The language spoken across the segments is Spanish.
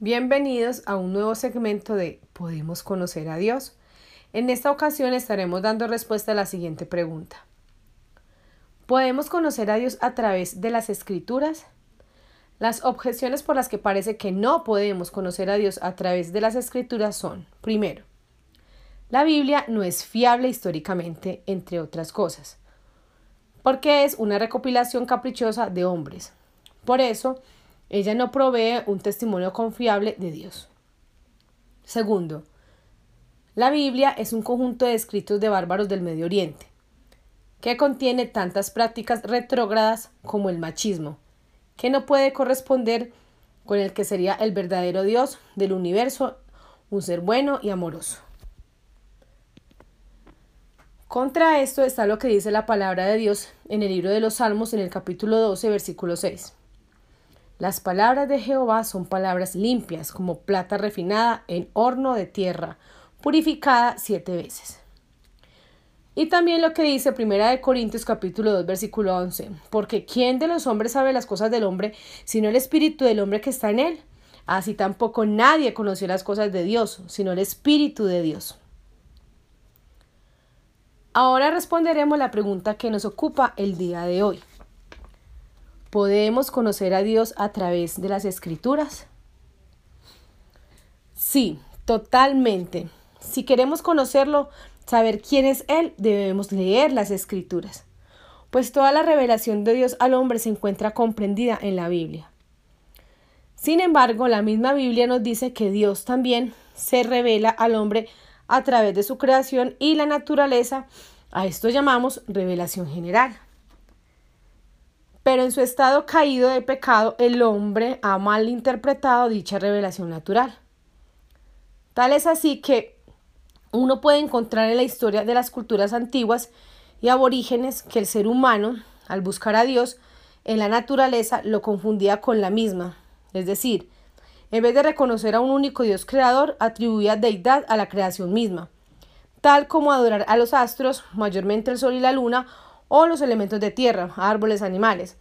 Bienvenidos a un nuevo segmento de ¿Podemos conocer a Dios? En esta ocasión estaremos dando respuesta a la siguiente pregunta. ¿Podemos conocer a Dios a través de las escrituras? Las objeciones por las que parece que no podemos conocer a Dios a través de las escrituras son, primero, la Biblia no es fiable históricamente, entre otras cosas, porque es una recopilación caprichosa de hombres. Por eso, ella no provee un testimonio confiable de Dios. Segundo, la Biblia es un conjunto de escritos de bárbaros del Medio Oriente, que contiene tantas prácticas retrógradas como el machismo, que no puede corresponder con el que sería el verdadero Dios del universo, un ser bueno y amoroso. Contra esto está lo que dice la palabra de Dios en el libro de los Salmos en el capítulo 12, versículo 6. Las palabras de Jehová son palabras limpias, como plata refinada en horno de tierra, purificada siete veces. Y también lo que dice Primera de Corintios capítulo 2 versículo 11, porque ¿quién de los hombres sabe las cosas del hombre, sino el espíritu del hombre que está en él? Así tampoco nadie conoció las cosas de Dios, sino el espíritu de Dios. Ahora responderemos la pregunta que nos ocupa el día de hoy. ¿Podemos conocer a Dios a través de las escrituras? Sí, totalmente. Si queremos conocerlo, saber quién es Él, debemos leer las escrituras, pues toda la revelación de Dios al hombre se encuentra comprendida en la Biblia. Sin embargo, la misma Biblia nos dice que Dios también se revela al hombre a través de su creación y la naturaleza. A esto llamamos revelación general. Pero en su estado caído de pecado, el hombre ha malinterpretado dicha revelación natural. Tal es así que uno puede encontrar en la historia de las culturas antiguas y aborígenes que el ser humano, al buscar a Dios en la naturaleza, lo confundía con la misma. Es decir, en vez de reconocer a un único Dios creador, atribuía deidad a la creación misma, tal como adorar a los astros, mayormente el sol y la luna, o los elementos de tierra, árboles, animales.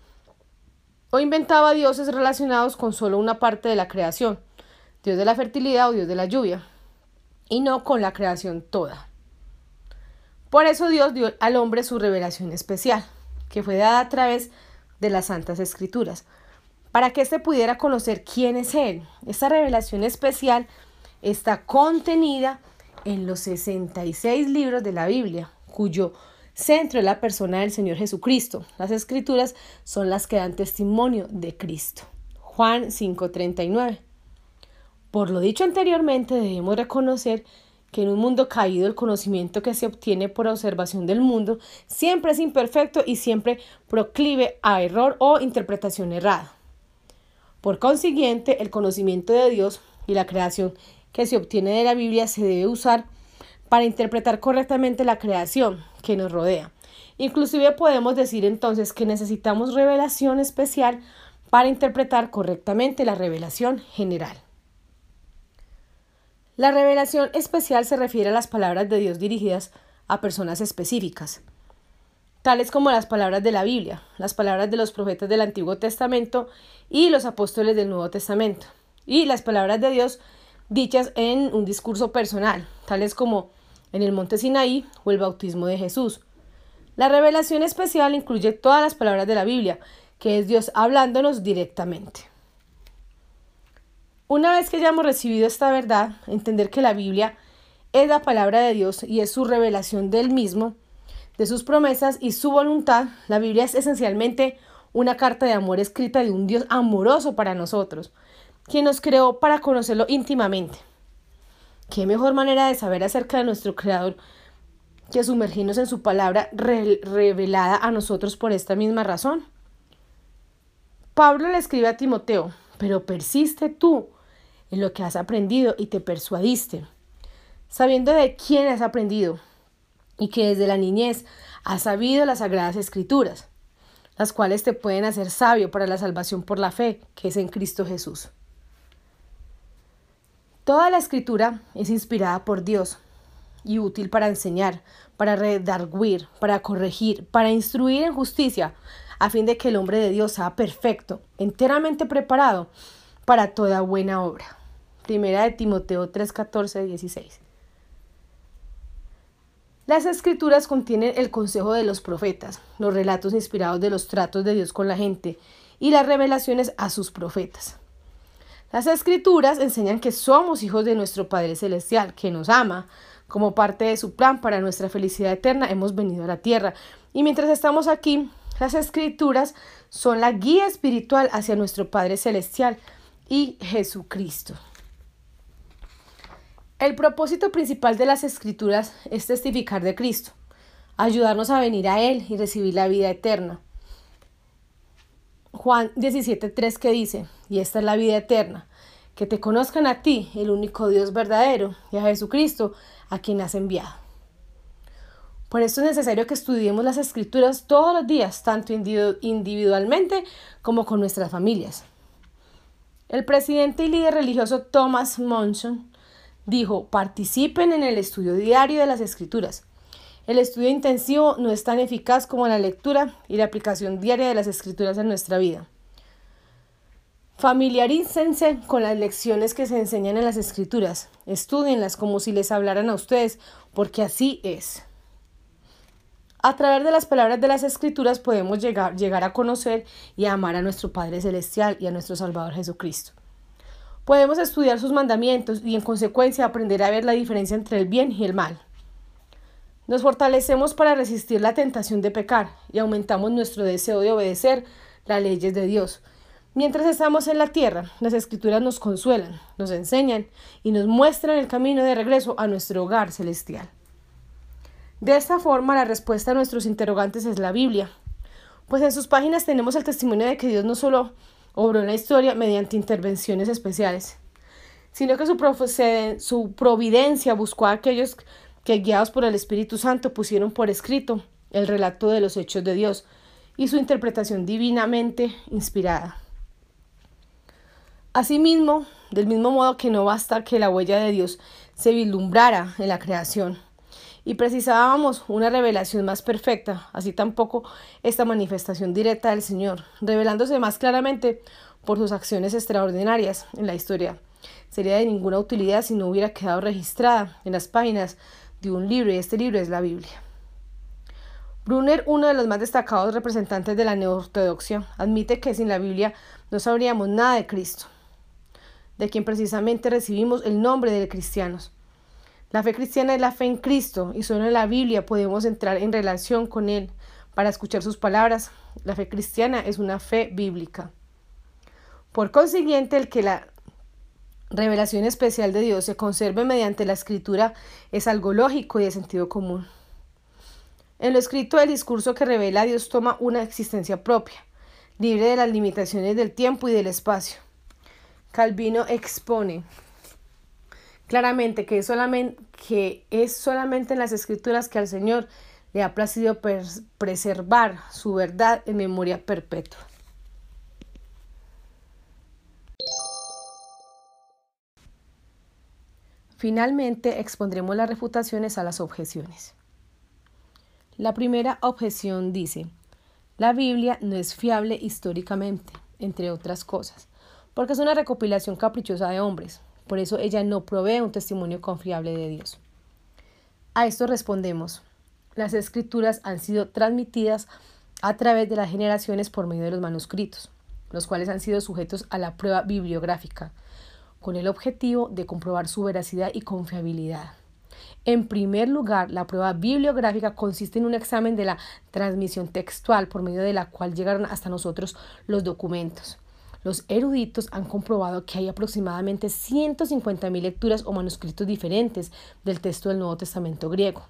O inventaba dioses relacionados con solo una parte de la creación, dios de la fertilidad o dios de la lluvia, y no con la creación toda. Por eso Dios dio al hombre su revelación especial, que fue dada a través de las Santas Escrituras, para que éste pudiera conocer quién es Él. Esta revelación especial está contenida en los 66 libros de la Biblia, cuyo centro es la persona del Señor Jesucristo. Las escrituras son las que dan testimonio de Cristo. Juan 5:39. Por lo dicho anteriormente, debemos reconocer que en un mundo caído el conocimiento que se obtiene por observación del mundo siempre es imperfecto y siempre proclive a error o interpretación errada. Por consiguiente, el conocimiento de Dios y la creación que se obtiene de la Biblia se debe usar para interpretar correctamente la creación que nos rodea. Inclusive podemos decir entonces que necesitamos revelación especial para interpretar correctamente la revelación general. La revelación especial se refiere a las palabras de Dios dirigidas a personas específicas, tales como las palabras de la Biblia, las palabras de los profetas del Antiguo Testamento y los apóstoles del Nuevo Testamento, y las palabras de Dios dichas en un discurso personal, tales como en el monte Sinaí o el bautismo de Jesús. La revelación especial incluye todas las palabras de la Biblia, que es Dios hablándonos directamente. Una vez que hayamos recibido esta verdad, entender que la Biblia es la palabra de Dios y es su revelación del mismo, de sus promesas y su voluntad, la Biblia es esencialmente una carta de amor escrita de un Dios amoroso para nosotros, quien nos creó para conocerlo íntimamente. ¿Qué mejor manera de saber acerca de nuestro Creador que sumergirnos en su palabra revelada a nosotros por esta misma razón? Pablo le escribe a Timoteo, pero persiste tú en lo que has aprendido y te persuadiste, sabiendo de quién has aprendido y que desde la niñez has sabido las sagradas escrituras, las cuales te pueden hacer sabio para la salvación por la fe que es en Cristo Jesús. Toda la escritura es inspirada por Dios y útil para enseñar, para redarguir, para corregir, para instruir en justicia, a fin de que el hombre de Dios sea perfecto, enteramente preparado para toda buena obra. Primera de Timoteo 3, 14, 16. Las escrituras contienen el consejo de los profetas, los relatos inspirados de los tratos de Dios con la gente y las revelaciones a sus profetas. Las escrituras enseñan que somos hijos de nuestro Padre Celestial, que nos ama. Como parte de su plan para nuestra felicidad eterna, hemos venido a la tierra. Y mientras estamos aquí, las escrituras son la guía espiritual hacia nuestro Padre Celestial y Jesucristo. El propósito principal de las escrituras es testificar de Cristo, ayudarnos a venir a Él y recibir la vida eterna. Juan 17.3 que dice, y esta es la vida eterna, que te conozcan a ti, el único Dios verdadero, y a Jesucristo, a quien has enviado. Por esto es necesario que estudiemos las escrituras todos los días, tanto individualmente como con nuestras familias. El presidente y líder religioso Thomas Monson Dijo, participen en el estudio diario de las escrituras. El estudio intensivo no es tan eficaz como la lectura y la aplicación diaria de las escrituras en nuestra vida. Familiarícense con las lecciones que se enseñan en las escrituras. Estudienlas como si les hablaran a ustedes, porque así es. A través de las palabras de las escrituras podemos llegar, llegar a conocer y a amar a nuestro Padre Celestial y a nuestro Salvador Jesucristo. Podemos estudiar sus mandamientos y en consecuencia aprender a ver la diferencia entre el bien y el mal. Nos fortalecemos para resistir la tentación de pecar y aumentamos nuestro deseo de obedecer las leyes de Dios. Mientras estamos en la tierra, las escrituras nos consuelan, nos enseñan y nos muestran el camino de regreso a nuestro hogar celestial. De esta forma, la respuesta a nuestros interrogantes es la Biblia, pues en sus páginas tenemos el testimonio de que Dios no solo obró en la historia mediante intervenciones especiales, sino que su, providencia buscó a aquellos que guiados por el Espíritu Santo pusieron por escrito el relato de los hechos de Dios y su interpretación divinamente inspirada. Asimismo, del mismo modo que no basta que la huella de Dios se vislumbrara en la creación, y precisábamos una revelación más perfecta, así tampoco esta manifestación directa del Señor, revelándose más claramente por sus acciones extraordinarias en la historia. Sería de ninguna utilidad si no hubiera quedado registrada en las páginas de un libro, y este libro es la Biblia. Brunner, uno de los más destacados representantes de la neortodoxia, admite que sin la Biblia no sabríamos nada de Cristo, de quien precisamente recibimos el nombre de cristianos. La fe cristiana es la fe en Cristo y solo en la Biblia podemos entrar en relación con Él para escuchar sus palabras. La fe cristiana es una fe bíblica. Por consiguiente, el que la revelación especial de Dios se conserve mediante la escritura es algo lógico y de sentido común. En lo escrito, el discurso que revela a Dios toma una existencia propia, libre de las limitaciones del tiempo y del espacio. Calvino expone claramente que es solamente, que es solamente en las escrituras que al Señor le ha placido preservar su verdad en memoria perpetua. Finalmente expondremos las refutaciones a las objeciones. La primera objeción dice, la Biblia no es fiable históricamente, entre otras cosas, porque es una recopilación caprichosa de hombres, por eso ella no provee un testimonio confiable de Dios. A esto respondemos, las escrituras han sido transmitidas a través de las generaciones por medio de los manuscritos, los cuales han sido sujetos a la prueba bibliográfica, con el objetivo de comprobar su veracidad y confiabilidad. En primer lugar, la prueba bibliográfica consiste en un examen de la transmisión textual por medio de la cual llegaron hasta nosotros los documentos. Los eruditos han comprobado que hay aproximadamente 150.000 lecturas o manuscritos diferentes del texto del Nuevo Testamento griego,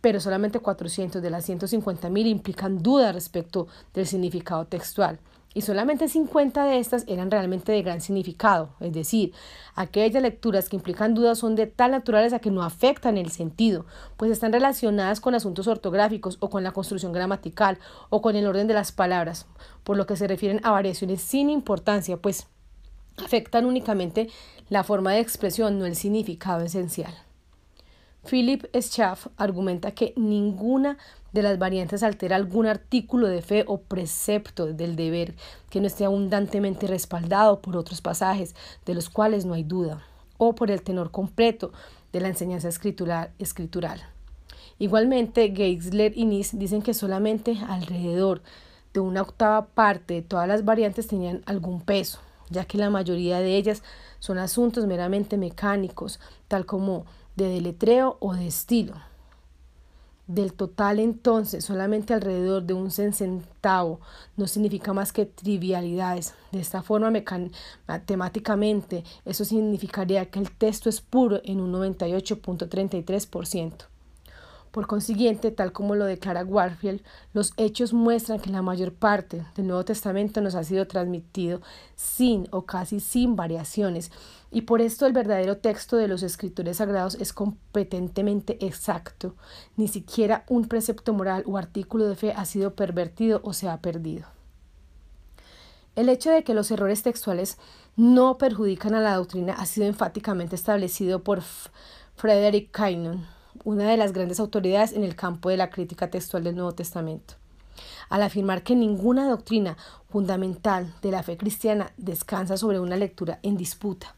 pero solamente 400 de las 150.000 implican duda respecto del significado textual y solamente 50 de estas eran realmente de gran significado, es decir, aquellas lecturas que implican dudas son de tal naturaleza que no afectan el sentido, pues están relacionadas con asuntos ortográficos o con la construcción gramatical o con el orden de las palabras, por lo que se refieren a variaciones sin importancia, pues afectan únicamente la forma de expresión, no el significado esencial. Philip Schaff argumenta que ninguna de las variantes altera algún artículo de fe o precepto del deber que no esté abundantemente respaldado por otros pasajes de los cuales no hay duda, o por el tenor completo de la enseñanza escritural. Igualmente, Geisler y Nis dicen que solamente alrededor de una octava parte de todas las variantes tenían algún peso, ya que la mayoría de ellas son asuntos meramente mecánicos, tal como de deletreo o de estilo. Del total entonces, solamente alrededor de un centavo no significa más que trivialidades. De esta forma, matemáticamente, eso significaría que el texto es puro en un 98.33%. Por consiguiente, tal como lo declara Warfield, los hechos muestran que la mayor parte del Nuevo Testamento nos ha sido transmitido sin o casi sin variaciones, y por esto el verdadero texto de los escritores sagrados es competentemente exacto. Ni siquiera un precepto moral o artículo de fe ha sido pervertido o se ha perdido. El hecho de que los errores textuales no perjudican a la doctrina ha sido enfáticamente establecido por Frederick Kainon una de las grandes autoridades en el campo de la crítica textual del Nuevo Testamento, al afirmar que ninguna doctrina fundamental de la fe cristiana descansa sobre una lectura en disputa.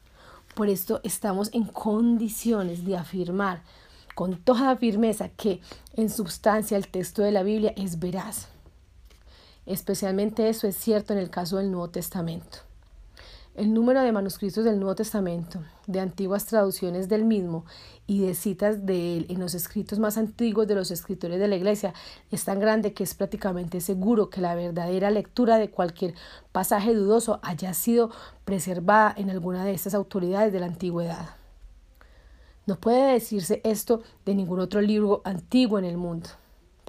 Por esto estamos en condiciones de afirmar con toda firmeza que en substancia el texto de la Biblia es veraz. Especialmente eso es cierto en el caso del Nuevo Testamento. El número de manuscritos del Nuevo Testamento, de antiguas traducciones del mismo y de citas de él en los escritos más antiguos de los escritores de la Iglesia es tan grande que es prácticamente seguro que la verdadera lectura de cualquier pasaje dudoso haya sido preservada en alguna de estas autoridades de la antigüedad. No puede decirse esto de ningún otro libro antiguo en el mundo.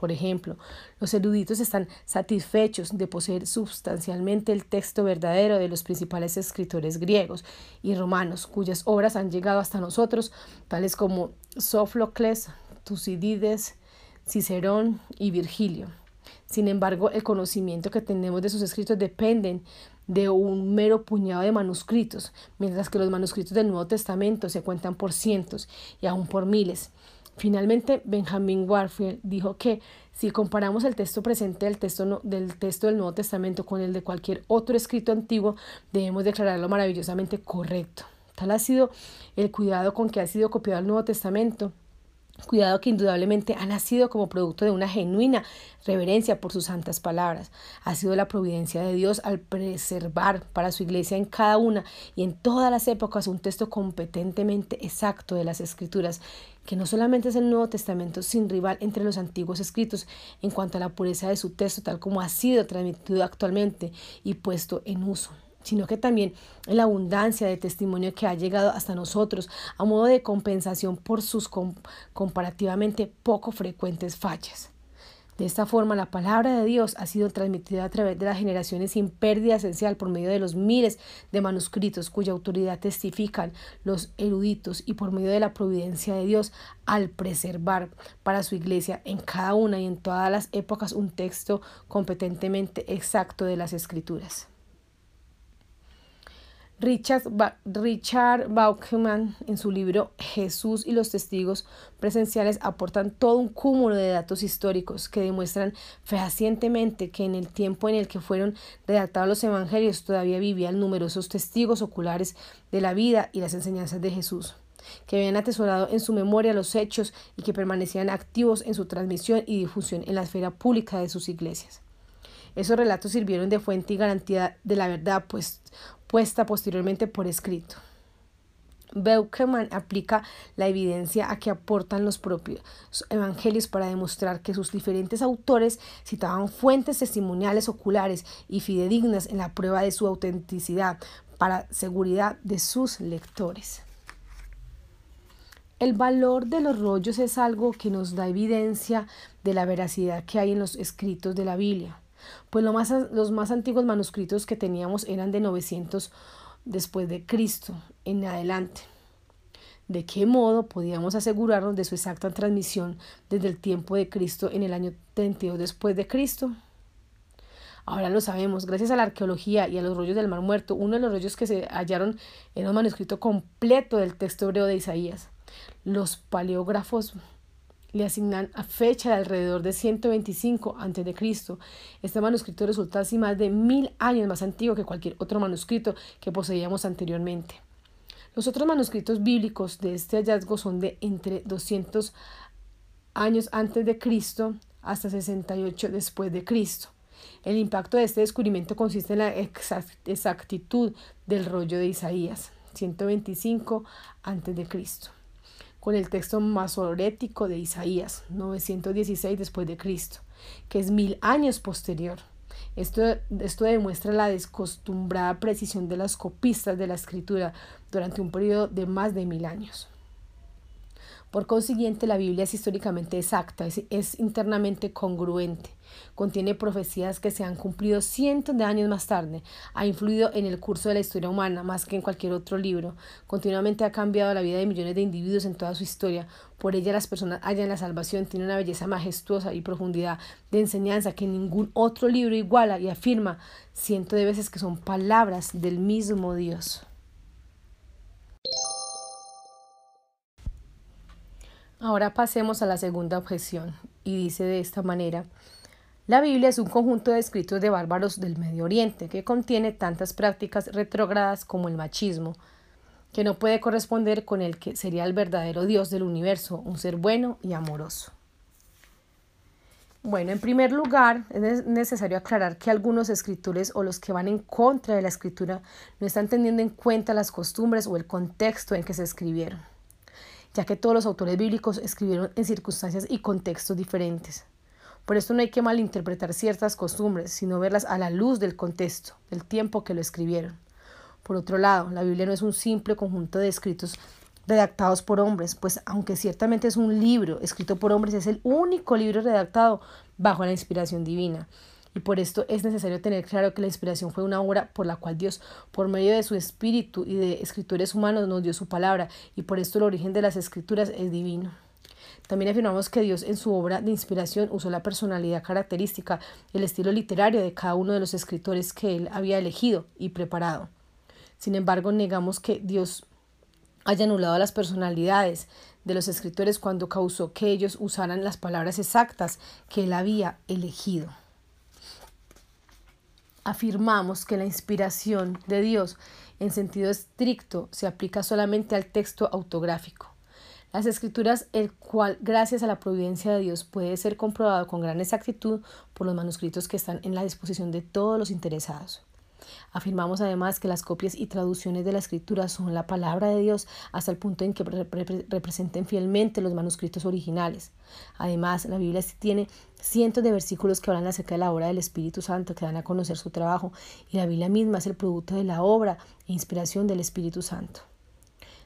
Por ejemplo, los eruditos están satisfechos de poseer sustancialmente el texto verdadero de los principales escritores griegos y romanos, cuyas obras han llegado hasta nosotros, tales como Sófocles, Tucídides, Cicerón y Virgilio. Sin embargo, el conocimiento que tenemos de sus escritos dependen de un mero puñado de manuscritos, mientras que los manuscritos del Nuevo Testamento se cuentan por cientos y aún por miles. Finalmente, Benjamin Warfield dijo que si comparamos el texto presente del texto, del del Nuevo Testamento con el de cualquier otro escrito antiguo, debemos declararlo maravillosamente correcto. Tal ha sido el cuidado con que ha sido copiado el Nuevo Testamento cuidado que indudablemente ha nacido como producto de una genuina reverencia por sus santas palabras. Ha sido la providencia de Dios al preservar para su iglesia en cada una y en todas las épocas un texto competentemente exacto de las escrituras, que no solamente es el Nuevo Testamento sin rival entre los antiguos escritos en cuanto a la pureza de su texto tal como ha sido transmitido actualmente y puesto en uso sino que también la abundancia de testimonio que ha llegado hasta nosotros a modo de compensación por sus comparativamente poco frecuentes fallas. De esta forma, la palabra de Dios ha sido transmitida a través de las generaciones sin pérdida esencial por medio de los miles de manuscritos cuya autoridad testifican los eruditos y por medio de la providencia de Dios al preservar para su iglesia en cada una y en todas las épocas un texto competentemente exacto de las escrituras. Richard, Richard Bauchman, en su libro Jesús y los testigos presenciales, aportan todo un cúmulo de datos históricos que demuestran fehacientemente que en el tiempo en el que fueron redactados los evangelios todavía vivían numerosos testigos oculares de la vida y las enseñanzas de Jesús que habían atesorado en su memoria los hechos y que permanecían activos en su transmisión y difusión en la esfera pública de sus iglesias. Esos relatos sirvieron de fuente y garantía de la verdad, pues puesta posteriormente por escrito. Beukeman aplica la evidencia a que aportan los propios evangelios para demostrar que sus diferentes autores citaban fuentes testimoniales oculares y fidedignas en la prueba de su autenticidad para seguridad de sus lectores. El valor de los rollos es algo que nos da evidencia de la veracidad que hay en los escritos de la Biblia pues más, los más antiguos manuscritos que teníamos eran de 900 después de Cristo en adelante. ¿De qué modo podíamos asegurarnos de su exacta transmisión desde el tiempo de Cristo en el año 32 después de Cristo? Ahora lo sabemos, gracias a la arqueología y a los rollos del Mar Muerto, uno de los rollos que se hallaron era un manuscrito completo del texto hebreo de Isaías. Los paleógrafos le asignan a fecha de alrededor de 125 a.C. Este manuscrito resulta así más de mil años más antiguo que cualquier otro manuscrito que poseíamos anteriormente. Los otros manuscritos bíblicos de este hallazgo son de entre 200 años antes de Cristo hasta 68 después de Cristo. El impacto de este descubrimiento consiste en la exactitud del rollo de Isaías, 125 a.C., con el texto masorético de Isaías, 916 después de Cristo, que es mil años posterior. Esto, esto demuestra la descostumbrada precisión de las copistas de la escritura durante un periodo de más de mil años. Por consiguiente, la Biblia es históricamente exacta, es, internamente congruente, contiene profecías que se han cumplido cientos de años más tarde, ha influido en el curso de la historia humana más que en cualquier otro libro, continuamente ha cambiado la vida de millones de individuos en toda su historia, por ella las personas hallan la salvación, tiene una belleza majestuosa y profundidad de enseñanza que ningún otro libro iguala y afirma cientos de veces que son palabras del mismo Dios. Ahora pasemos a la segunda objeción y dice de esta manera, la Biblia es un conjunto de escritos de bárbaros del Medio Oriente que contiene tantas prácticas retrógradas como el machismo, que no puede corresponder con el que sería el verdadero Dios del universo, un ser bueno y amoroso. Bueno, en primer lugar, es necesario aclarar que algunos escritores o los que van en contra de la escritura no están teniendo en cuenta las costumbres o el contexto en que se escribieron ya que todos los autores bíblicos escribieron en circunstancias y contextos diferentes. Por esto no hay que malinterpretar ciertas costumbres, sino verlas a la luz del contexto, del tiempo que lo escribieron. Por otro lado, la Biblia no es un simple conjunto de escritos redactados por hombres, pues aunque ciertamente es un libro escrito por hombres, es el único libro redactado bajo la inspiración divina. Y por esto es necesario tener claro que la inspiración fue una obra por la cual Dios, por medio de su espíritu y de escritores humanos, nos dio su palabra, y por esto el origen de las escrituras es divino. También afirmamos que Dios en su obra de inspiración usó la personalidad característica, el estilo literario de cada uno de los escritores que él había elegido y preparado. Sin embargo, negamos que Dios haya anulado las personalidades de los escritores cuando causó que ellos usaran las palabras exactas que él había elegido afirmamos que la inspiración de Dios en sentido estricto se aplica solamente al texto autográfico. Las escrituras, el cual, gracias a la providencia de Dios, puede ser comprobado con gran exactitud por los manuscritos que están en la disposición de todos los interesados. Afirmamos además que las copias y traducciones de la escritura son la palabra de Dios hasta el punto en que representen fielmente los manuscritos originales. Además, la Biblia tiene cientos de versículos que hablan acerca de la obra del Espíritu Santo, que dan a conocer su trabajo, y la Biblia misma es el producto de la obra e inspiración del Espíritu Santo.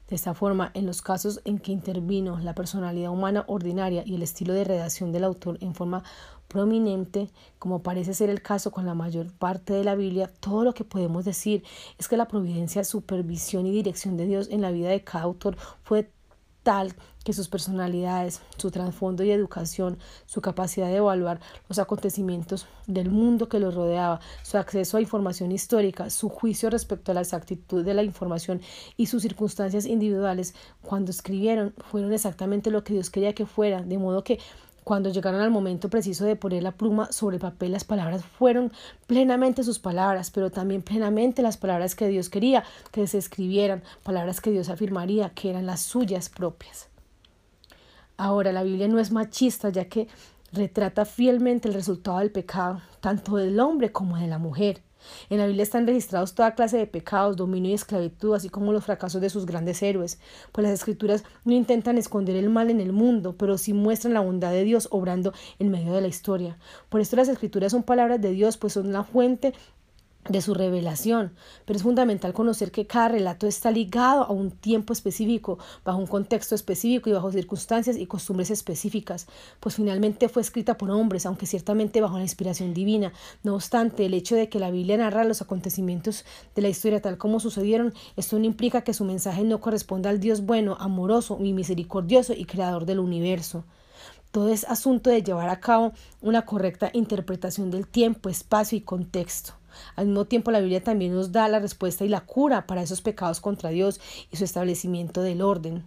De esta forma, en los casos en que intervino la personalidad humana ordinaria y el estilo de redacción del autor en forma prominente, como parece ser el caso con la mayor parte de la Biblia, todo lo que podemos decir es que la providencia, supervisión y dirección de Dios en la vida de cada autor fue tal que sus personalidades, su trasfondo y educación, su capacidad de evaluar los acontecimientos del mundo que los rodeaba, su acceso a información histórica, su juicio respecto a la exactitud de la información y sus circunstancias individuales cuando escribieron fueron exactamente lo que Dios quería que fuera, de modo que cuando llegaron al momento preciso de poner la pluma sobre papel, las palabras fueron plenamente sus palabras, pero también plenamente las palabras que Dios quería que se escribieran, palabras que Dios afirmaría que eran las suyas propias. Ahora, la Biblia no es machista, ya que retrata fielmente el resultado del pecado, tanto del hombre como de la mujer. En la Biblia están registrados toda clase de pecados, dominio y esclavitud, así como los fracasos de sus grandes héroes, pues las escrituras no intentan esconder el mal en el mundo, pero sí muestran la bondad de Dios obrando en medio de la historia. Por esto las escrituras son palabras de Dios, pues son la fuente de su revelación, pero es fundamental conocer que cada relato está ligado a un tiempo específico, bajo un contexto específico y bajo circunstancias y costumbres específicas, pues finalmente fue escrita por hombres, aunque ciertamente bajo la inspiración divina. No obstante, el hecho de que la Biblia narra los acontecimientos de la historia tal como sucedieron, esto no implica que su mensaje no corresponda al Dios bueno, amoroso y misericordioso y creador del universo. Todo es asunto de llevar a cabo una correcta interpretación del tiempo, espacio y contexto. Al mismo tiempo, la Biblia también nos da la respuesta y la cura para esos pecados contra Dios y su establecimiento del orden.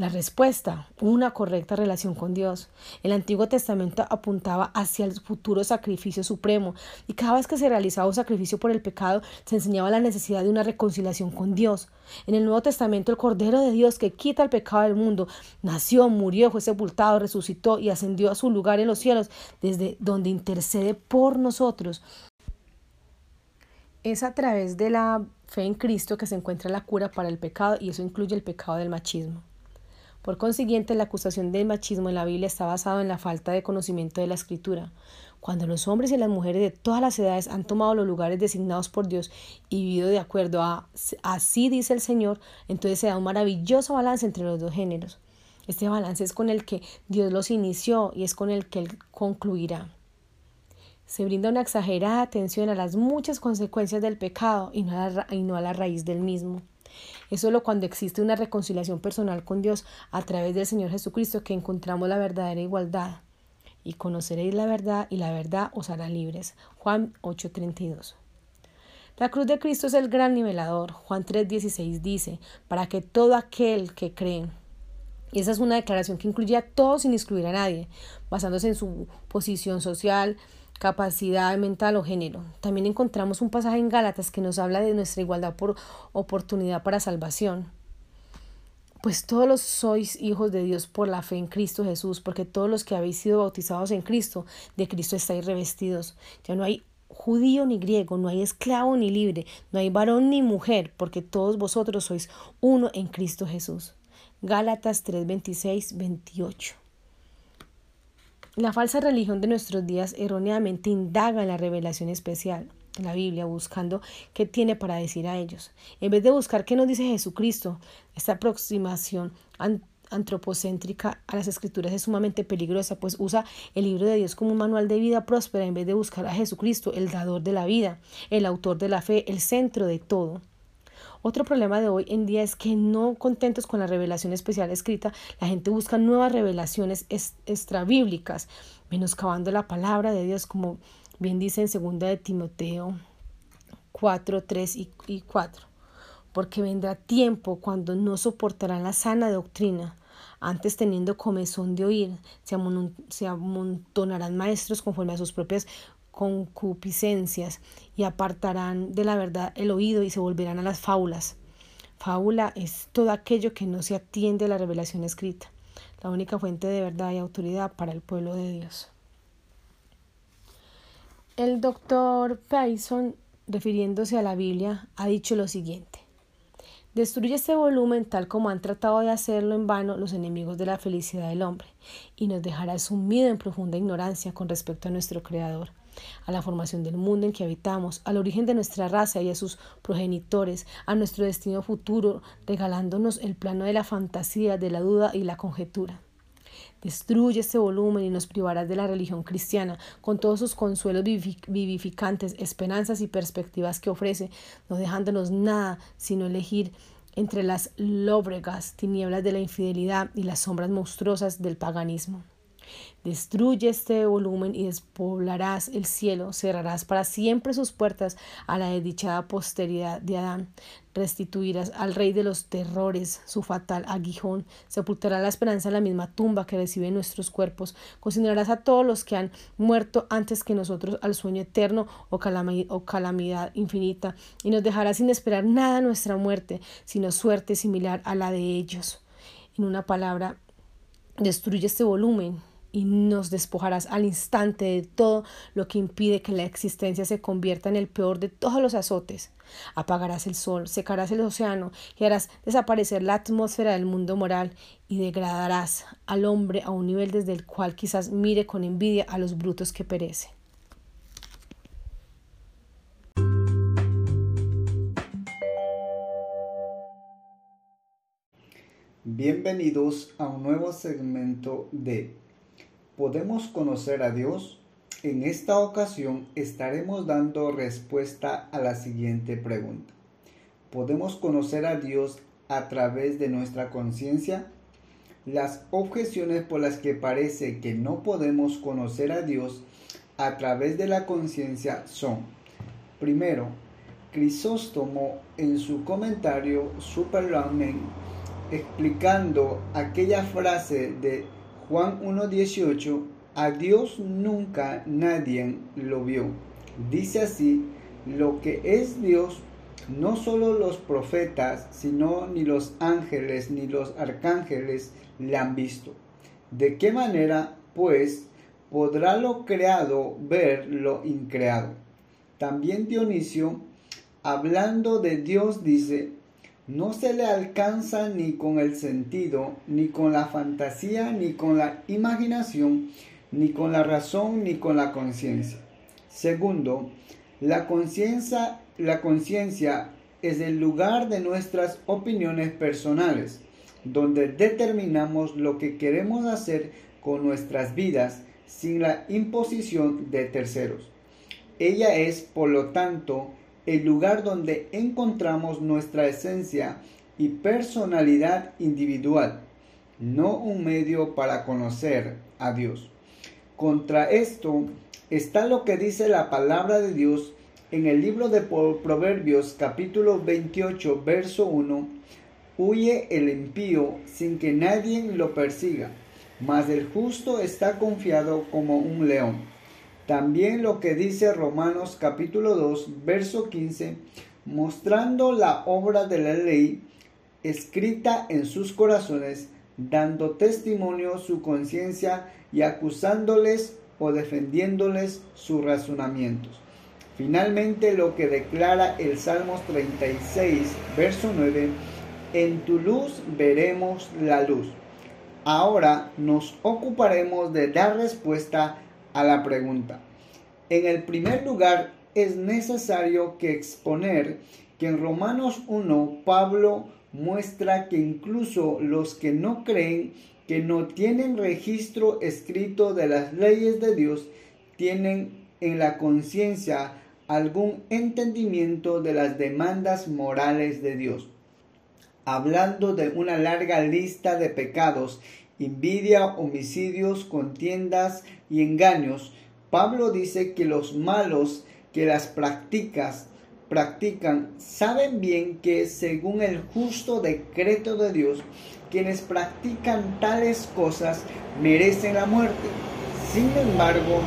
La respuesta, una correcta relación con Dios. El Antiguo Testamento apuntaba hacia el futuro sacrificio supremo y cada vez que se realizaba un sacrificio por el pecado se enseñaba la necesidad de una reconciliación con Dios. En el Nuevo Testamento el Cordero de Dios que quita el pecado del mundo nació, murió, fue sepultado, resucitó y ascendió a su lugar en los cielos desde donde intercede por nosotros. Es a través de la fe en Cristo que se encuentra la cura para el pecado y eso incluye el pecado del machismo. Por consiguiente, la acusación del machismo en la Biblia está basada en la falta de conocimiento de la Escritura. Cuando los hombres y las mujeres de todas las edades han tomado los lugares designados por Dios y vivido de acuerdo a así dice el Señor, entonces se da un maravilloso balance entre los dos géneros. Este balance es con el que Dios los inició y es con el que Él concluirá. Se brinda una exagerada atención a las muchas consecuencias del pecado y no a la, y no a la raíz del mismo. Es solo cuando existe una reconciliación personal con Dios a través del Señor Jesucristo que encontramos la verdadera igualdad. Y conoceréis la verdad y la verdad os hará libres. Juan 8:32. La cruz de Cristo es el gran nivelador. Juan 3:16 dice, para que todo aquel que cree, y esa es una declaración que incluye a todos sin excluir a nadie, basándose en su posición social, capacidad mental o género. También encontramos un pasaje en Gálatas que nos habla de nuestra igualdad por oportunidad para salvación. Pues todos los sois hijos de Dios por la fe en Cristo Jesús, porque todos los que habéis sido bautizados en Cristo, de Cristo estáis revestidos. Ya no hay judío ni griego, no hay esclavo ni libre, no hay varón ni mujer, porque todos vosotros sois uno en Cristo Jesús. Gálatas 3, 28. La falsa religión de nuestros días erróneamente indaga en la revelación especial, la Biblia, buscando qué tiene para decir a ellos. En vez de buscar qué nos dice Jesucristo, esta aproximación antropocéntrica a las escrituras es sumamente peligrosa, pues usa el libro de Dios como un manual de vida próspera en vez de buscar a Jesucristo, el dador de la vida, el autor de la fe, el centro de todo. Otro problema de hoy en día es que no contentos con la revelación especial escrita, la gente busca nuevas revelaciones extrabíblicas, menoscabando la palabra de Dios, como bien dice en 2 de Timoteo 4, 3 y 4. Porque vendrá tiempo cuando no soportarán la sana doctrina, antes teniendo comezón de oír, se amontonarán maestros conforme a sus propias concupiscencias y apartarán de la verdad el oído y se volverán a las fábulas. Fábula es todo aquello que no se atiende a la revelación escrita, la única fuente de verdad y autoridad para el pueblo de Dios. El doctor Payson, refiriéndose a la Biblia, ha dicho lo siguiente. Destruye este volumen tal como han tratado de hacerlo en vano los enemigos de la felicidad del hombre, y nos dejará sumido en profunda ignorancia con respecto a nuestro Creador a la formación del mundo en que habitamos, al origen de nuestra raza y a sus progenitores, a nuestro destino futuro, regalándonos el plano de la fantasía, de la duda y la conjetura. Destruye este volumen y nos privarás de la religión cristiana, con todos sus consuelos vivificantes, esperanzas y perspectivas que ofrece, no dejándonos nada sino elegir entre las lóbregas tinieblas de la infidelidad y las sombras monstruosas del paganismo. Destruye este volumen y despoblarás el cielo, cerrarás para siempre sus puertas a la desdichada posteridad de Adán, restituirás al rey de los terrores su fatal aguijón, sepultarás la esperanza en la misma tumba que recibe nuestros cuerpos, cocinarás a todos los que han muerto antes que nosotros al sueño eterno o, o calamidad infinita, y nos dejarás sin esperar nada nuestra muerte, sino suerte similar a la de ellos. En una palabra, destruye este volumen y nos despojarás al instante de todo lo que impide que la existencia se convierta en el peor de todos los azotes. Apagarás el sol, secarás el océano y harás desaparecer la atmósfera del mundo moral y degradarás al hombre a un nivel desde el cual quizás mire con envidia a los brutos que perecen. Bienvenidos a un nuevo segmento de ¿Podemos conocer a Dios? En esta ocasión estaremos dando respuesta a la siguiente pregunta. ¿Podemos conocer a Dios a través de nuestra conciencia? Las objeciones por las que parece que no podemos conocer a Dios a través de la conciencia son, primero, Crisóstomo en su comentario Superlamen explicando aquella frase de Juan 1.18, a Dios nunca nadie lo vio. Dice así, lo que es Dios, no solo los profetas, sino ni los ángeles ni los arcángeles le han visto. ¿De qué manera, pues, podrá lo creado ver lo increado? También Dionisio, hablando de Dios, dice, no se le alcanza ni con el sentido, ni con la fantasía, ni con la imaginación, ni con la razón, ni con la conciencia. Segundo, la conciencia la conciencia es el lugar de nuestras opiniones personales, donde determinamos lo que queremos hacer con nuestras vidas sin la imposición de terceros. Ella es, por lo tanto, el lugar donde encontramos nuestra esencia y personalidad individual, no un medio para conocer a Dios. Contra esto está lo que dice la palabra de Dios en el libro de Proverbios capítulo 28 verso 1. Huye el impío sin que nadie lo persiga, mas el justo está confiado como un león. También lo que dice Romanos capítulo 2 verso 15, mostrando la obra de la ley escrita en sus corazones, dando testimonio su conciencia y acusándoles o defendiéndoles sus razonamientos. Finalmente lo que declara el Salmos 36, verso 9, en tu luz veremos la luz. Ahora nos ocuparemos de dar respuesta a la pregunta. En el primer lugar, es necesario que exponer que en Romanos 1 Pablo muestra que incluso los que no creen que no tienen registro escrito de las leyes de Dios, tienen en la conciencia algún entendimiento de las demandas morales de Dios. Hablando de una larga lista de pecados, envidia, homicidios, contiendas y engaños, Pablo dice que los malos que las practicas practican saben bien que según el justo decreto de Dios quienes practican tales cosas merecen la muerte. Sin embargo,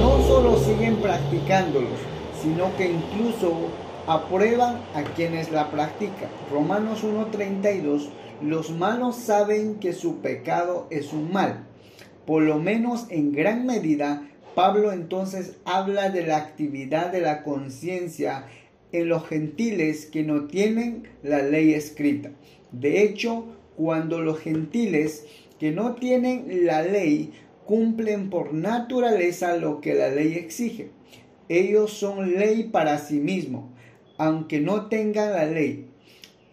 no solo siguen practicándolos, sino que incluso aprueban a quienes la practican. Romanos 1.32, los malos saben que su pecado es un mal. Por lo menos en gran medida, Pablo entonces habla de la actividad de la conciencia en los gentiles que no tienen la ley escrita. De hecho, cuando los gentiles que no tienen la ley cumplen por naturaleza lo que la ley exige. Ellos son ley para sí mismos, aunque no tengan la ley.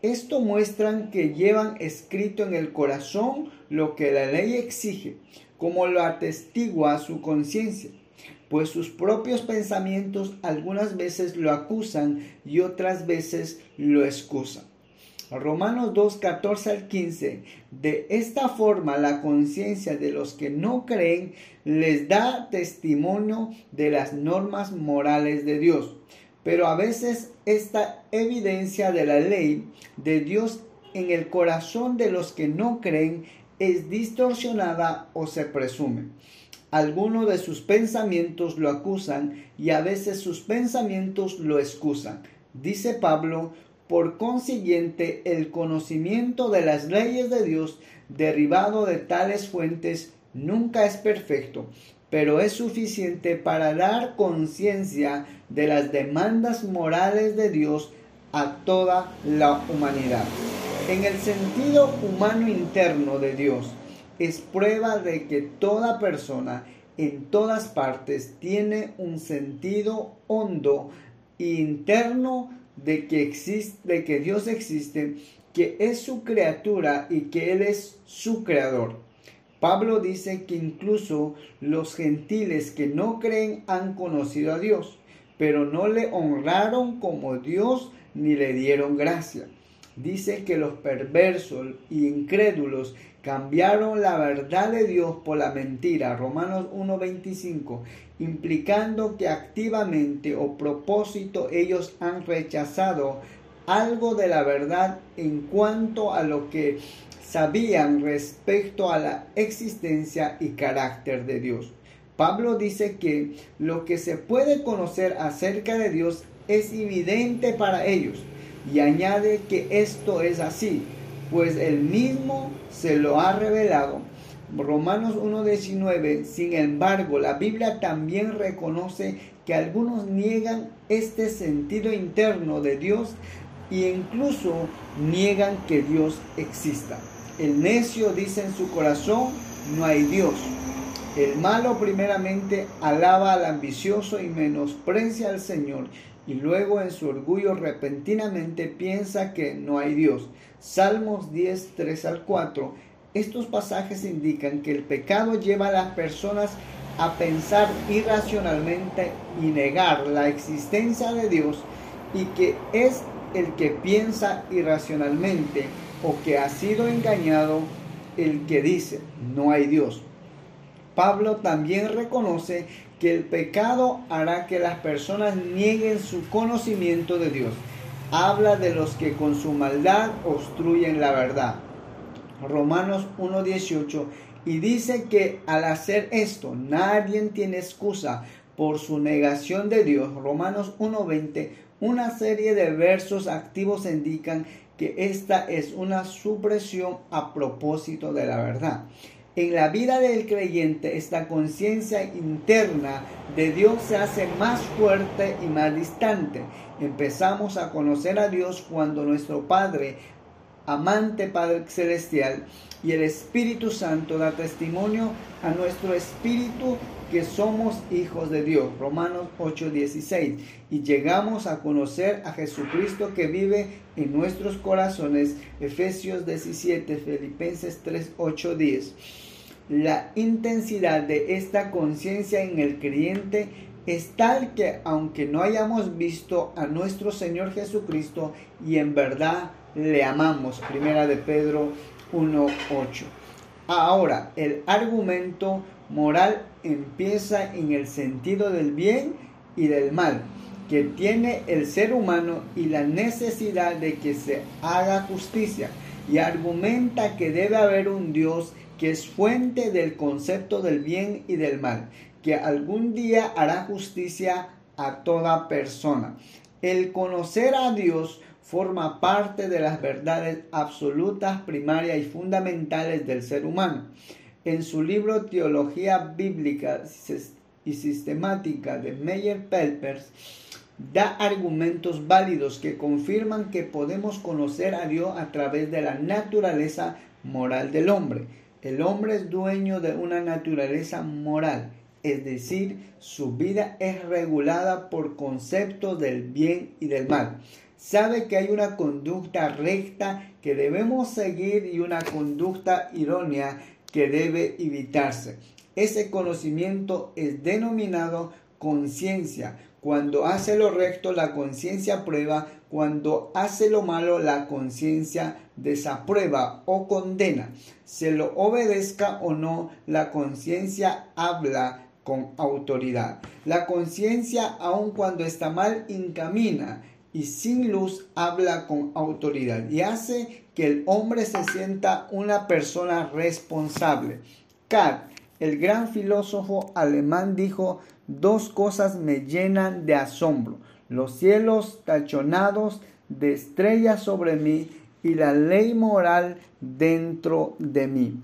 Esto muestran que llevan escrito en el corazón lo que la ley exige, como lo atestigua su conciencia, pues sus propios pensamientos algunas veces lo acusan y otras veces lo excusan. Romanos 2, 14 al 15. De esta forma la conciencia de los que no creen les da testimonio de las normas morales de Dios. Pero a veces esta evidencia de la ley de Dios en el corazón de los que no creen es distorsionada o se presume. Algunos de sus pensamientos lo acusan y a veces sus pensamientos lo excusan. Dice Pablo, por consiguiente, el conocimiento de las leyes de Dios derivado de tales fuentes nunca es perfecto, pero es suficiente para dar conciencia de las demandas morales de Dios a toda la humanidad. En el sentido humano interno de Dios, es prueba de que toda persona en todas partes tiene un sentido hondo interno de que existe, de que Dios existe, que es su criatura y que Él es su creador. Pablo dice que incluso los gentiles que no creen han conocido a Dios, pero no le honraron como Dios ni le dieron gracia. Dice que los perversos y incrédulos cambiaron la verdad de Dios por la mentira, Romanos 1.25, implicando que activamente o propósito ellos han rechazado algo de la verdad en cuanto a lo que sabían respecto a la existencia y carácter de Dios. Pablo dice que lo que se puede conocer acerca de Dios es evidente para ellos y añade que esto es así, pues él mismo se lo ha revelado. Romanos 1.19, sin embargo, la Biblia también reconoce que algunos niegan este sentido interno de Dios e incluso niegan que Dios exista. El necio dice en su corazón, no hay Dios. El malo primeramente alaba al ambicioso y menosprecia al Señor y luego en su orgullo repentinamente piensa que no hay Dios. Salmos 10, 3 al 4. Estos pasajes indican que el pecado lleva a las personas a pensar irracionalmente y negar la existencia de Dios y que es el que piensa irracionalmente o que ha sido engañado el que dice no hay Dios. Pablo también reconoce que el pecado hará que las personas nieguen su conocimiento de Dios. Habla de los que con su maldad obstruyen la verdad. Romanos 1.18 y dice que al hacer esto nadie tiene excusa por su negación de Dios. Romanos 1.20, una serie de versos activos indican que esta es una supresión a propósito de la verdad. En la vida del creyente esta conciencia interna de Dios se hace más fuerte y más distante. Empezamos a conocer a Dios cuando nuestro Padre, amante Padre Celestial, y el Espíritu Santo da testimonio a nuestro espíritu que somos hijos de Dios. Romanos 8:16. Y llegamos a conocer a Jesucristo que vive en nuestros corazones. Efesios 17, Filipenses 3, 8, 10. La intensidad de esta conciencia en el creyente es tal que aunque no hayamos visto a nuestro Señor Jesucristo y en verdad le amamos. Primera de Pedro 1.8. Ahora, el argumento moral empieza en el sentido del bien y del mal que tiene el ser humano y la necesidad de que se haga justicia y argumenta que debe haber un Dios que es fuente del concepto del bien y del mal, que algún día hará justicia a toda persona. El conocer a Dios forma parte de las verdades absolutas, primarias y fundamentales del ser humano. En su libro Teología Bíblica y Sistemática de Meyer Pelpers, da argumentos válidos que confirman que podemos conocer a Dios a través de la naturaleza moral del hombre. El hombre es dueño de una naturaleza moral, es decir, su vida es regulada por conceptos del bien y del mal. Sabe que hay una conducta recta que debemos seguir y una conducta idónea que debe evitarse. Ese conocimiento es denominado conciencia. Cuando hace lo recto, la conciencia prueba. Cuando hace lo malo, la conciencia desaprueba o condena. Se lo obedezca o no, la conciencia habla con autoridad. La conciencia, aun cuando está mal, encamina y sin luz habla con autoridad y hace que el hombre se sienta una persona responsable. Kant, el gran filósofo alemán, dijo, dos cosas me llenan de asombro, los cielos tachonados de estrellas sobre mí y la ley moral dentro de mí.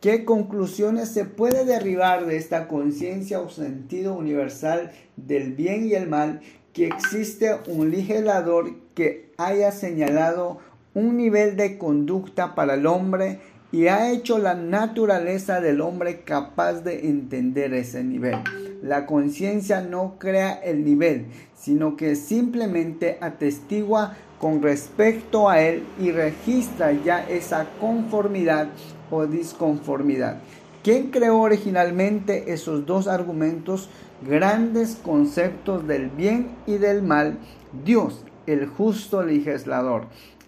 ¿Qué conclusiones se puede derribar de esta conciencia o sentido universal del bien y el mal? Que existe un legislador que haya señalado un nivel de conducta para el hombre y ha hecho la naturaleza del hombre capaz de entender ese nivel. La conciencia no crea el nivel, sino que simplemente atestigua con respecto a él y registra ya esa conformidad o disconformidad. ¿Quién creó originalmente esos dos argumentos, grandes conceptos del bien y del mal? Dios, el justo legislador.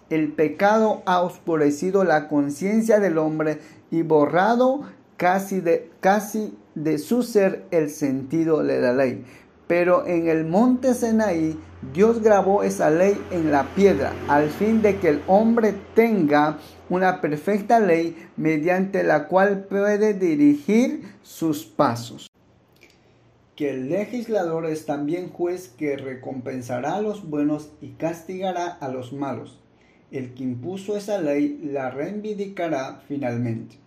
El pecado ha oscurecido la conciencia del hombre y borrado casi de, casi de su ser el sentido de la ley. Pero en el monte Senaí Dios grabó esa ley en la piedra, al fin de que el hombre tenga una perfecta ley mediante la cual puede dirigir sus pasos. Que el legislador es también juez que recompensará a los buenos y castigará a los malos. El que impuso esa ley la reivindicará finalmente.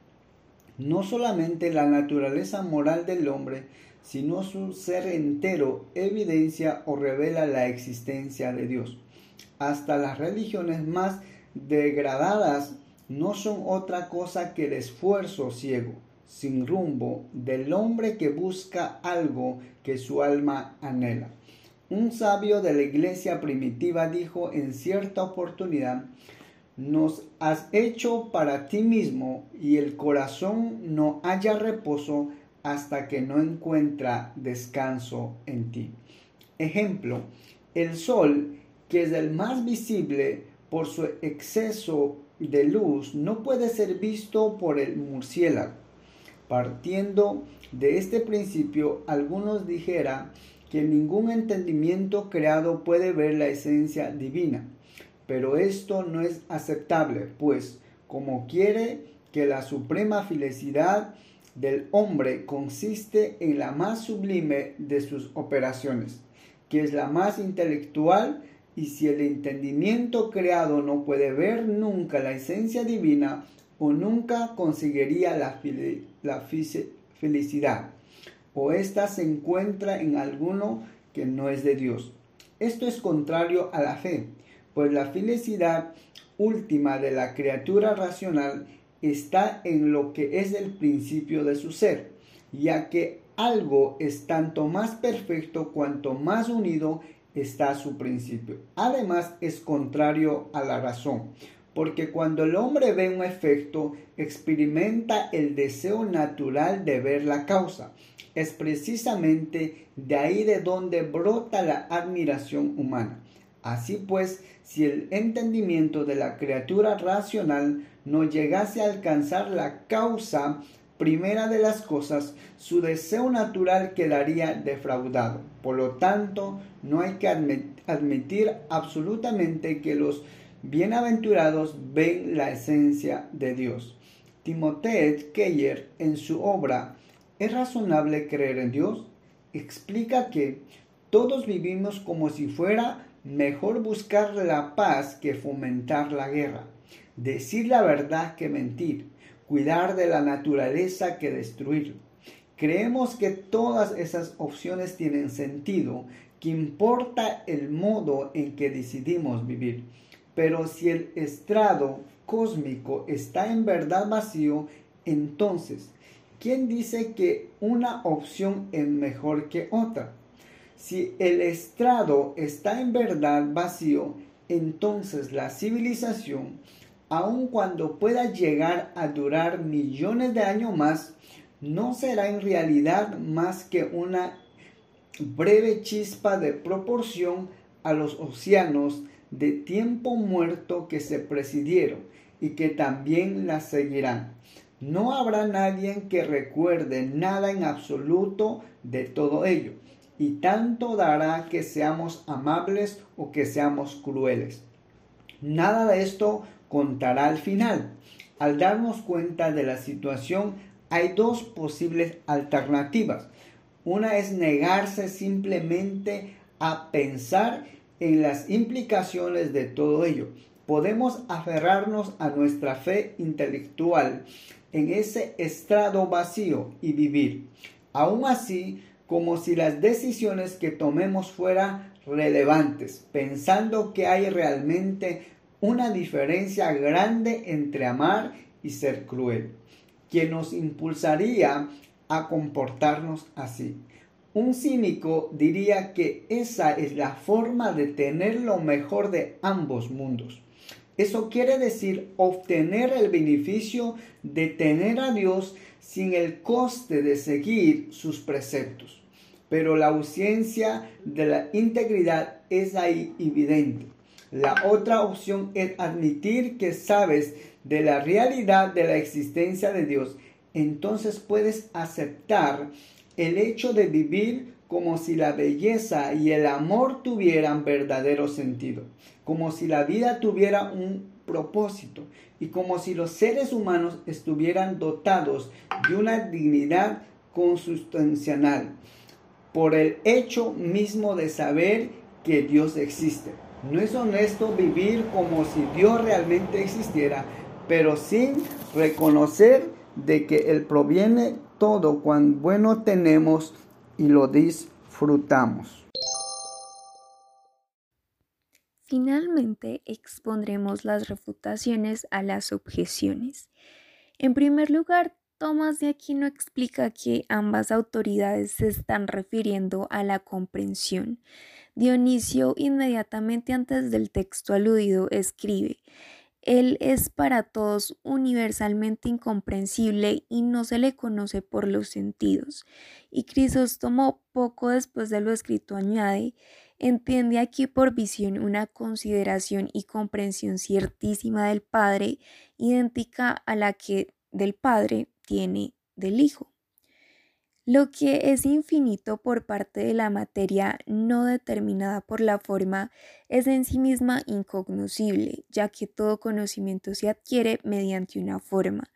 No solamente la naturaleza moral del hombre, sino su ser entero evidencia o revela la existencia de Dios. Hasta las religiones más degradadas no son otra cosa que el esfuerzo ciego, sin rumbo, del hombre que busca algo que su alma anhela. Un sabio de la iglesia primitiva dijo en cierta oportunidad, nos has hecho para ti mismo y el corazón no haya reposo hasta que no encuentra descanso en ti. Ejemplo, el sol, que es el más visible por su exceso de luz, no puede ser visto por el murciélago. Partiendo de este principio, algunos dijera que ningún entendimiento creado puede ver la esencia divina. Pero esto no es aceptable, pues como quiere que la suprema felicidad del hombre consiste en la más sublime de sus operaciones, que es la más intelectual, y si el entendimiento creado no puede ver nunca la esencia divina, o nunca conseguiría la, felicidad, o ésta se encuentra en alguno que no es de Dios. Esto es contrario a la fe, pues la felicidad última de la criatura racional está en lo que es el principio de su ser, ya que algo es tanto más perfecto cuanto más unido está su principio. Además es contrario a la razón, porque cuando el hombre ve un efecto, experimenta el deseo natural de ver la causa. Es precisamente de ahí de donde brota la admiración humana. Así pues, si el entendimiento de la criatura racional no llegase a alcanzar la causa primera de las cosas, su deseo natural quedaría defraudado. Por lo tanto, no hay que admitir absolutamente que los bienaventurados ven la esencia de Dios. Timothée Keller, en su obra ¿Es razonable creer en Dios? explica que todos vivimos como si fuera mejor buscar la paz que fomentar la guerra decir la verdad que mentir, cuidar de la naturaleza que destruir. Creemos que todas esas opciones tienen sentido, que importa el modo en que decidimos vivir. Pero si el estrado cósmico está en verdad vacío, entonces, ¿quién dice que una opción es mejor que otra? Si el estrado está en verdad vacío, entonces la civilización aun cuando pueda llegar a durar millones de años más, no será en realidad más que una breve chispa de proporción a los océanos de tiempo muerto que se presidieron y que también la seguirán. No habrá nadie que recuerde nada en absoluto de todo ello, y tanto dará que seamos amables o que seamos crueles. Nada de esto contará al final. Al darnos cuenta de la situación, hay dos posibles alternativas. Una es negarse simplemente a pensar en las implicaciones de todo ello. Podemos aferrarnos a nuestra fe intelectual en ese estrado vacío y vivir, aún así como si las decisiones que tomemos fueran relevantes, pensando que hay realmente una diferencia grande entre amar y ser cruel, que nos impulsaría a comportarnos así. Un cínico diría que esa es la forma de tener lo mejor de ambos mundos. Eso quiere decir obtener el beneficio de tener a Dios sin el coste de seguir sus preceptos. Pero la ausencia de la integridad es ahí evidente. La otra opción es admitir que sabes de la realidad de la existencia de Dios. Entonces puedes aceptar el hecho de vivir como si la belleza y el amor tuvieran verdadero sentido, como si la vida tuviera un propósito y como si los seres humanos estuvieran dotados de una dignidad consustancial por el hecho mismo de saber que Dios existe. No es honesto vivir como si Dios realmente existiera, pero sin reconocer de que Él proviene todo cuan bueno tenemos y lo disfrutamos. Finalmente expondremos las refutaciones a las objeciones. En primer lugar, Tomás de Aquino explica que ambas autoridades se están refiriendo a la comprensión. Dionisio, inmediatamente antes del texto aludido, escribe, Él es para todos universalmente incomprensible y no se le conoce por los sentidos. Y Crisóstomo, poco después de lo escrito, añade, entiende aquí por visión una consideración y comprensión ciertísima del Padre, idéntica a la que del Padre tiene del Hijo. Lo que es infinito por parte de la materia no determinada por la forma es en sí misma incognoscible, ya que todo conocimiento se adquiere mediante una forma.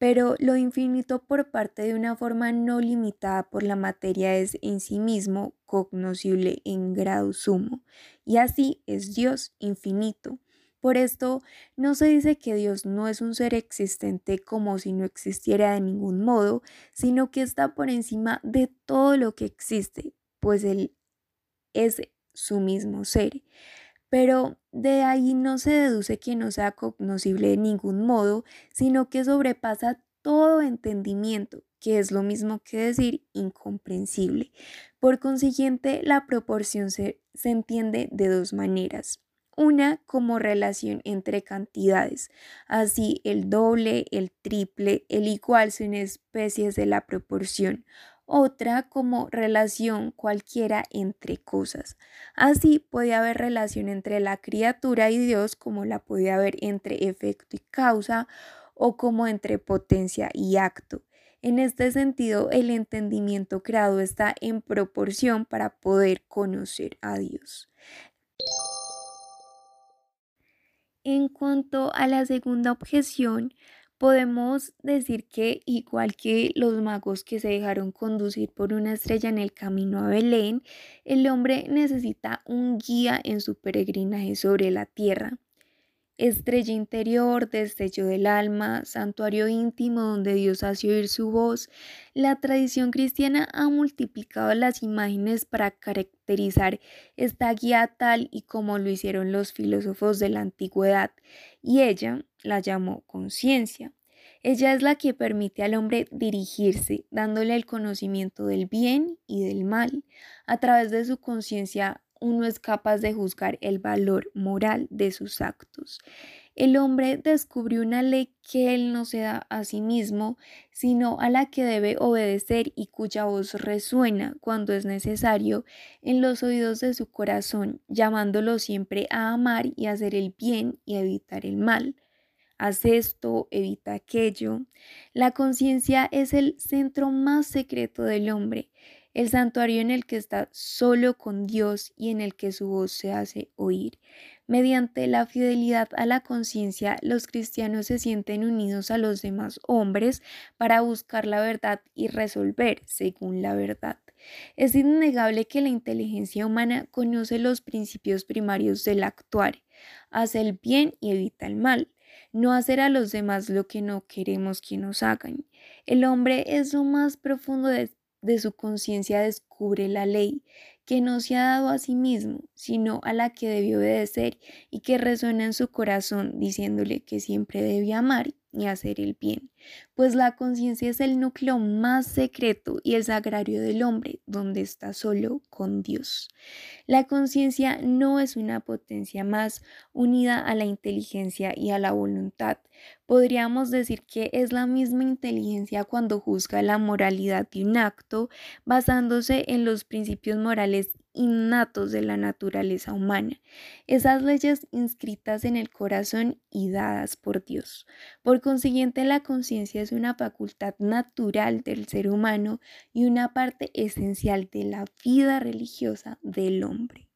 Pero lo infinito por parte de una forma no limitada por la materia es en sí mismo cognoscible en grado sumo, y así es Dios infinito por esto, no se dice que Dios no es un ser existente como si no existiera de ningún modo, sino que está por encima de todo lo que existe, pues Él es su mismo ser. Pero de ahí no se deduce que no sea cognoscible de ningún modo, sino que sobrepasa todo entendimiento, que es lo mismo que decir incomprensible. Por consiguiente, la proporción se, se entiende de dos maneras una como relación entre cantidades. Así el doble, el triple, el igual son especies de la proporción. Otra como relación cualquiera entre cosas. Así puede haber relación entre la criatura y Dios como la puede haber entre efecto y causa o como entre potencia y acto. En este sentido, el entendimiento creado está en proporción para poder conocer a Dios. En cuanto a la segunda objeción, podemos decir que igual que los magos que se dejaron conducir por una estrella en el camino a Belén, el hombre necesita un guía en su peregrinaje sobre la tierra. Estrella interior, destello del alma, santuario íntimo donde Dios hace oír su voz, la tradición cristiana ha multiplicado las imágenes para caracterizar esta guía tal y como lo hicieron los filósofos de la antigüedad, y ella la llamó conciencia. Ella es la que permite al hombre dirigirse, dándole el conocimiento del bien y del mal. A través de su conciencia uno es capaz de juzgar el valor moral de sus actos. El hombre descubrió una ley que él no se da a sí mismo, sino a la que debe obedecer y cuya voz resuena cuando es necesario en los oídos de su corazón, llamándolo siempre a amar y hacer el bien y evitar el mal. Haz esto, evita aquello. La conciencia es el centro más secreto del hombre el santuario en el que está solo con Dios y en el que su voz se hace oír. Mediante la fidelidad a la conciencia, los cristianos se sienten unidos a los demás hombres para buscar la verdad y resolver según la verdad. Es innegable que la inteligencia humana conoce los principios primarios del actuar, hace el bien y evita el mal, no hacer a los demás lo que no queremos que nos hagan. El hombre es lo más profundo de de su conciencia descubre la ley, que no se ha dado a sí mismo, sino a la que debió obedecer y que resuena en su corazón diciéndole que siempre debe amar y hacer el bien, pues la conciencia es el núcleo más secreto y el sagrario del hombre, donde está solo con Dios. La conciencia no es una potencia más unida a la inteligencia y a la voluntad. Podríamos decir que es la misma inteligencia cuando juzga la moralidad de un acto, basándose en los principios morales innatos de la naturaleza humana, esas leyes inscritas en el corazón y dadas por Dios. Por consiguiente, la conciencia es una facultad natural del ser humano y una parte esencial de la vida religiosa del hombre.